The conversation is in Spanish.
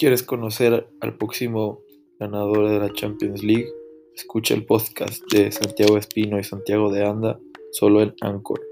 ¿Quieres conocer al próximo ganador de la Champions League? Escucha el podcast de Santiago Espino y Santiago de Anda solo en Anchor.